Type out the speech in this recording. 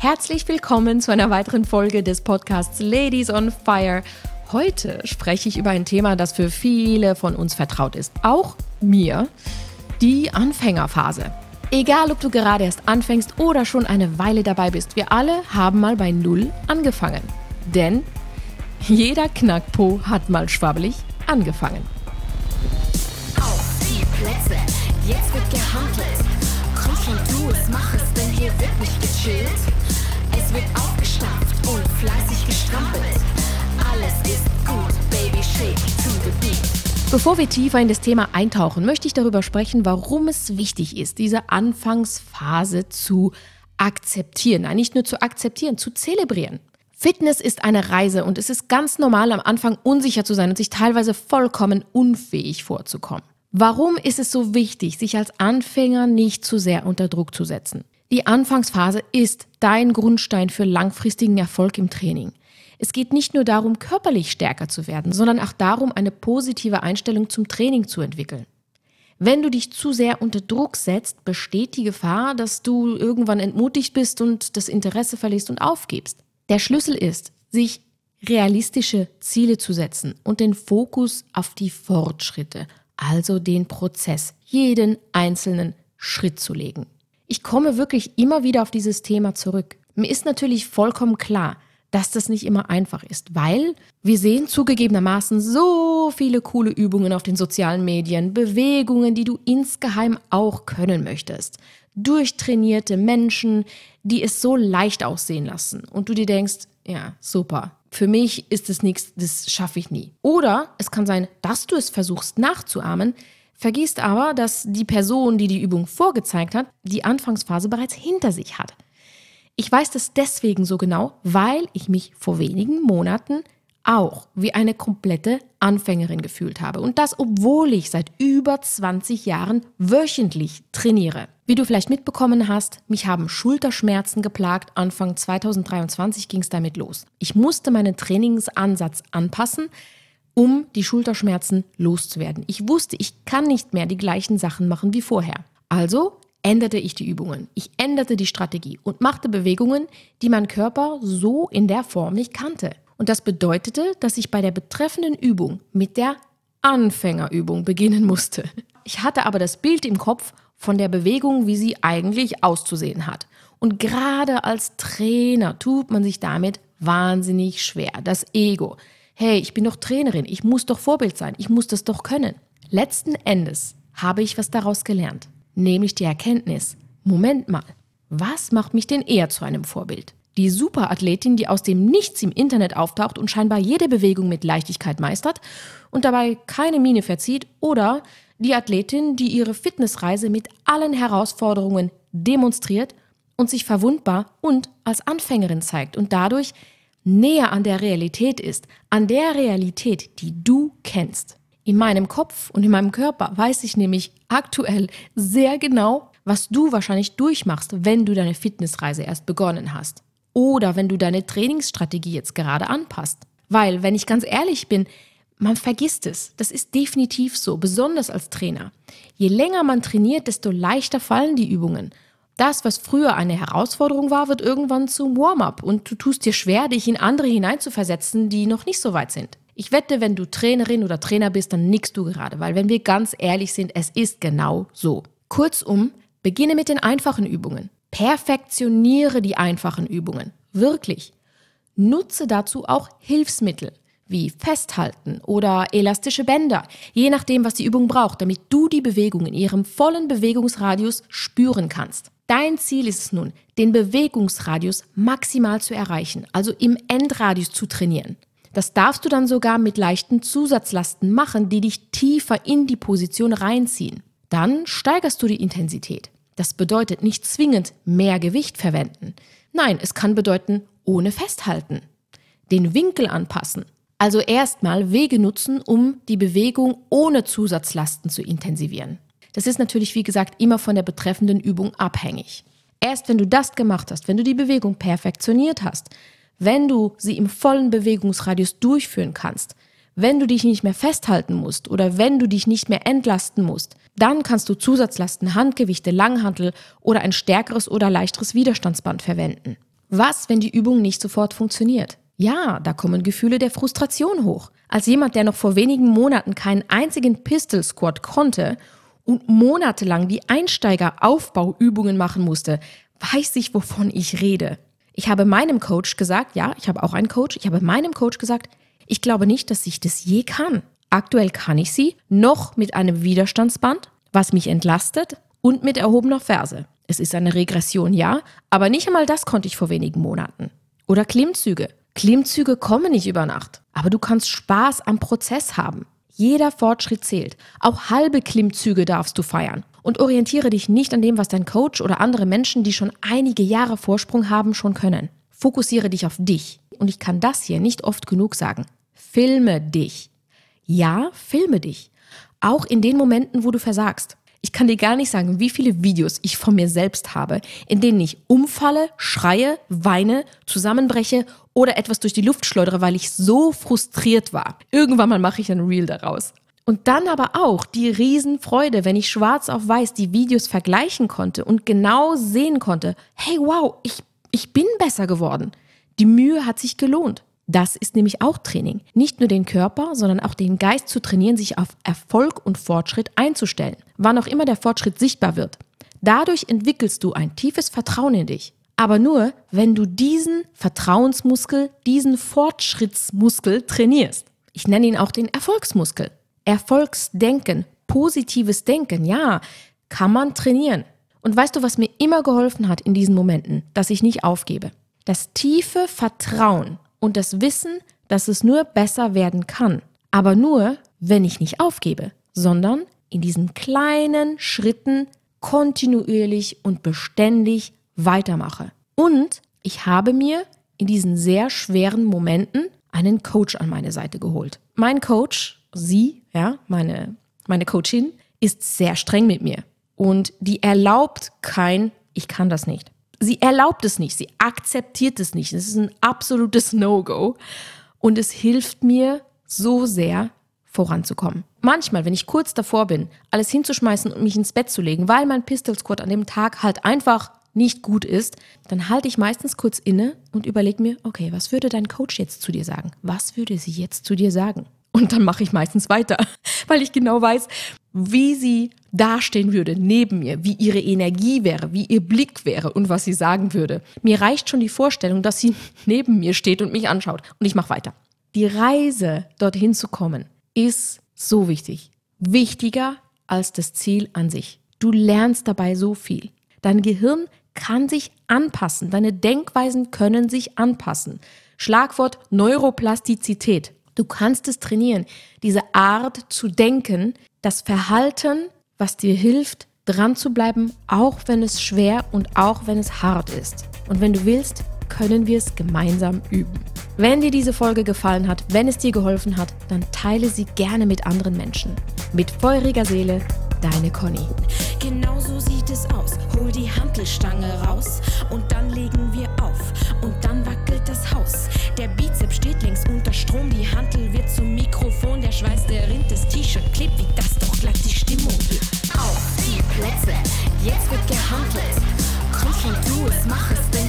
Herzlich willkommen zu einer weiteren Folge des Podcasts Ladies on Fire. Heute spreche ich über ein Thema, das für viele von uns vertraut ist. Auch mir. Die Anfängerphase. Egal, ob du gerade erst anfängst oder schon eine Weile dabei bist, wir alle haben mal bei Null angefangen. Denn jeder Knackpo hat mal schwabbelig angefangen. Auf die Plätze, jetzt wird gehandelt. Komm schon, du es, mach es, denn hier wird nicht gechillt. Wird aufgestampft und fleißig gestrampelt. Alles ist gut, Baby, shake to the beat. Bevor wir tiefer in das Thema eintauchen, möchte ich darüber sprechen, warum es wichtig ist, diese Anfangsphase zu akzeptieren. Nein, nicht nur zu akzeptieren, zu zelebrieren. Fitness ist eine Reise und es ist ganz normal, am Anfang unsicher zu sein und sich teilweise vollkommen unfähig vorzukommen. Warum ist es so wichtig, sich als Anfänger nicht zu sehr unter Druck zu setzen? Die Anfangsphase ist dein Grundstein für langfristigen Erfolg im Training. Es geht nicht nur darum, körperlich stärker zu werden, sondern auch darum, eine positive Einstellung zum Training zu entwickeln. Wenn du dich zu sehr unter Druck setzt, besteht die Gefahr, dass du irgendwann entmutigt bist und das Interesse verlierst und aufgibst. Der Schlüssel ist, sich realistische Ziele zu setzen und den Fokus auf die Fortschritte, also den Prozess, jeden einzelnen Schritt zu legen. Ich komme wirklich immer wieder auf dieses Thema zurück. Mir ist natürlich vollkommen klar, dass das nicht immer einfach ist, weil wir sehen zugegebenermaßen so viele coole Übungen auf den sozialen Medien, Bewegungen, die du insgeheim auch können möchtest durchtrainierte Menschen, die es so leicht aussehen lassen und du dir denkst, ja, super. Für mich ist es nichts, das schaffe ich nie. Oder es kann sein, dass du es versuchst nachzuahmen, vergisst aber, dass die Person, die die Übung vorgezeigt hat, die Anfangsphase bereits hinter sich hat. Ich weiß das deswegen so genau, weil ich mich vor wenigen Monaten auch wie eine komplette Anfängerin gefühlt habe. Und das, obwohl ich seit über 20 Jahren wöchentlich trainiere. Wie du vielleicht mitbekommen hast, mich haben Schulterschmerzen geplagt. Anfang 2023 ging es damit los. Ich musste meinen Trainingsansatz anpassen, um die Schulterschmerzen loszuwerden. Ich wusste, ich kann nicht mehr die gleichen Sachen machen wie vorher. Also änderte ich die Übungen. Ich änderte die Strategie und machte Bewegungen, die mein Körper so in der Form nicht kannte. Und das bedeutete, dass ich bei der betreffenden Übung mit der Anfängerübung beginnen musste. Ich hatte aber das Bild im Kopf von der Bewegung, wie sie eigentlich auszusehen hat. Und gerade als Trainer tut man sich damit wahnsinnig schwer. Das Ego. Hey, ich bin doch Trainerin, ich muss doch Vorbild sein, ich muss das doch können. Letzten Endes habe ich was daraus gelernt, nämlich die Erkenntnis, Moment mal, was macht mich denn eher zu einem Vorbild? die Superathletin, die aus dem Nichts im Internet auftaucht und scheinbar jede Bewegung mit Leichtigkeit meistert und dabei keine Miene verzieht, oder die Athletin, die ihre Fitnessreise mit allen Herausforderungen demonstriert und sich verwundbar und als Anfängerin zeigt und dadurch näher an der Realität ist, an der Realität, die du kennst. In meinem Kopf und in meinem Körper weiß ich nämlich aktuell sehr genau, was du wahrscheinlich durchmachst, wenn du deine Fitnessreise erst begonnen hast oder wenn du deine Trainingsstrategie jetzt gerade anpasst. Weil, wenn ich ganz ehrlich bin, man vergisst es. Das ist definitiv so, besonders als Trainer. Je länger man trainiert, desto leichter fallen die Übungen. Das, was früher eine Herausforderung war, wird irgendwann zum Warm-up und du tust dir schwer, dich in andere hineinzuversetzen, die noch nicht so weit sind. Ich wette, wenn du Trainerin oder Trainer bist, dann nickst du gerade, weil wenn wir ganz ehrlich sind, es ist genau so. Kurzum, beginne mit den einfachen Übungen. Perfektioniere die einfachen Übungen. Wirklich. Nutze dazu auch Hilfsmittel wie Festhalten oder elastische Bänder, je nachdem, was die Übung braucht, damit du die Bewegung in ihrem vollen Bewegungsradius spüren kannst. Dein Ziel ist es nun, den Bewegungsradius maximal zu erreichen, also im Endradius zu trainieren. Das darfst du dann sogar mit leichten Zusatzlasten machen, die dich tiefer in die Position reinziehen. Dann steigerst du die Intensität. Das bedeutet nicht zwingend mehr Gewicht verwenden. Nein, es kann bedeuten ohne Festhalten. Den Winkel anpassen. Also erstmal Wege nutzen, um die Bewegung ohne Zusatzlasten zu intensivieren. Das ist natürlich, wie gesagt, immer von der betreffenden Übung abhängig. Erst wenn du das gemacht hast, wenn du die Bewegung perfektioniert hast, wenn du sie im vollen Bewegungsradius durchführen kannst, wenn du dich nicht mehr festhalten musst oder wenn du dich nicht mehr entlasten musst, dann kannst du Zusatzlasten, Handgewichte, Langhantel oder ein stärkeres oder leichteres Widerstandsband verwenden. Was, wenn die Übung nicht sofort funktioniert? Ja, da kommen Gefühle der Frustration hoch. Als jemand, der noch vor wenigen Monaten keinen einzigen Pistol Squat konnte und monatelang die Einsteigeraufbauübungen machen musste, weiß ich, wovon ich rede. Ich habe meinem Coach gesagt, ja, ich habe auch einen Coach, ich habe meinem Coach gesagt, ich glaube nicht, dass ich das je kann. Aktuell kann ich sie noch mit einem Widerstandsband, was mich entlastet und mit erhobener Ferse. Es ist eine Regression, ja, aber nicht einmal das konnte ich vor wenigen Monaten. Oder Klimmzüge. Klimmzüge kommen nicht über Nacht, aber du kannst Spaß am Prozess haben. Jeder Fortschritt zählt. Auch halbe Klimmzüge darfst du feiern. Und orientiere dich nicht an dem, was dein Coach oder andere Menschen, die schon einige Jahre Vorsprung haben, schon können. Fokussiere dich auf dich. Und ich kann das hier nicht oft genug sagen. Filme dich. Ja, filme dich. Auch in den Momenten, wo du versagst. Ich kann dir gar nicht sagen, wie viele Videos ich von mir selbst habe, in denen ich umfalle, schreie, weine, zusammenbreche oder etwas durch die Luft schleudere, weil ich so frustriert war. Irgendwann mal mache ich ein Reel daraus. Und dann aber auch die Riesenfreude, wenn ich schwarz auf weiß die Videos vergleichen konnte und genau sehen konnte, hey wow, ich, ich bin besser geworden. Die Mühe hat sich gelohnt. Das ist nämlich auch Training. Nicht nur den Körper, sondern auch den Geist zu trainieren, sich auf Erfolg und Fortschritt einzustellen, wann auch immer der Fortschritt sichtbar wird. Dadurch entwickelst du ein tiefes Vertrauen in dich. Aber nur, wenn du diesen Vertrauensmuskel, diesen Fortschrittsmuskel trainierst. Ich nenne ihn auch den Erfolgsmuskel. Erfolgsdenken, positives Denken, ja, kann man trainieren. Und weißt du, was mir immer geholfen hat in diesen Momenten, dass ich nicht aufgebe? Das tiefe Vertrauen und das Wissen, dass es nur besser werden kann. Aber nur, wenn ich nicht aufgebe, sondern in diesen kleinen Schritten kontinuierlich und beständig weitermache. Und ich habe mir in diesen sehr schweren Momenten einen Coach an meine Seite geholt. Mein Coach, sie, ja, meine, meine Coachin, ist sehr streng mit mir und die erlaubt kein, ich kann das nicht sie erlaubt es nicht, sie akzeptiert es nicht. Es ist ein absolutes No-Go. Und es hilft mir so sehr, voranzukommen. Manchmal, wenn ich kurz davor bin, alles hinzuschmeißen und mich ins Bett zu legen, weil mein Pistol Squad an dem Tag halt einfach nicht gut ist, dann halte ich meistens kurz inne und überlege mir, okay, was würde dein Coach jetzt zu dir sagen? Was würde sie jetzt zu dir sagen? Und dann mache ich meistens weiter, weil ich genau weiß, wie sie dastehen würde neben mir, wie ihre Energie wäre, wie ihr Blick wäre und was sie sagen würde. Mir reicht schon die Vorstellung, dass sie neben mir steht und mich anschaut und ich mache weiter. Die Reise dorthin zu kommen ist so wichtig. Wichtiger als das Ziel an sich. Du lernst dabei so viel. Dein Gehirn kann sich anpassen. Deine Denkweisen können sich anpassen. Schlagwort Neuroplastizität. Du kannst es trainieren, diese Art zu denken, das Verhalten, was dir hilft, dran zu bleiben, auch wenn es schwer und auch wenn es hart ist. Und wenn du willst, können wir es gemeinsam üben. Wenn dir diese Folge gefallen hat, wenn es dir geholfen hat, dann teile sie gerne mit anderen Menschen. Mit feuriger Seele, deine Conny. Genau so sieht es aus. Mittelstange raus. Und dann legen wir auf. Und dann wackelt das Haus. Der Bizeps steht links unter Strom, die Hantel wird zum Mikrofon, der Schweiß, der rinnt, das T-Shirt klebt, wie das. Doch glatt die Stimmung. Geht. Auf die Plätze, jetzt wird gehandelt. Komm schon, tu es, mach es, denn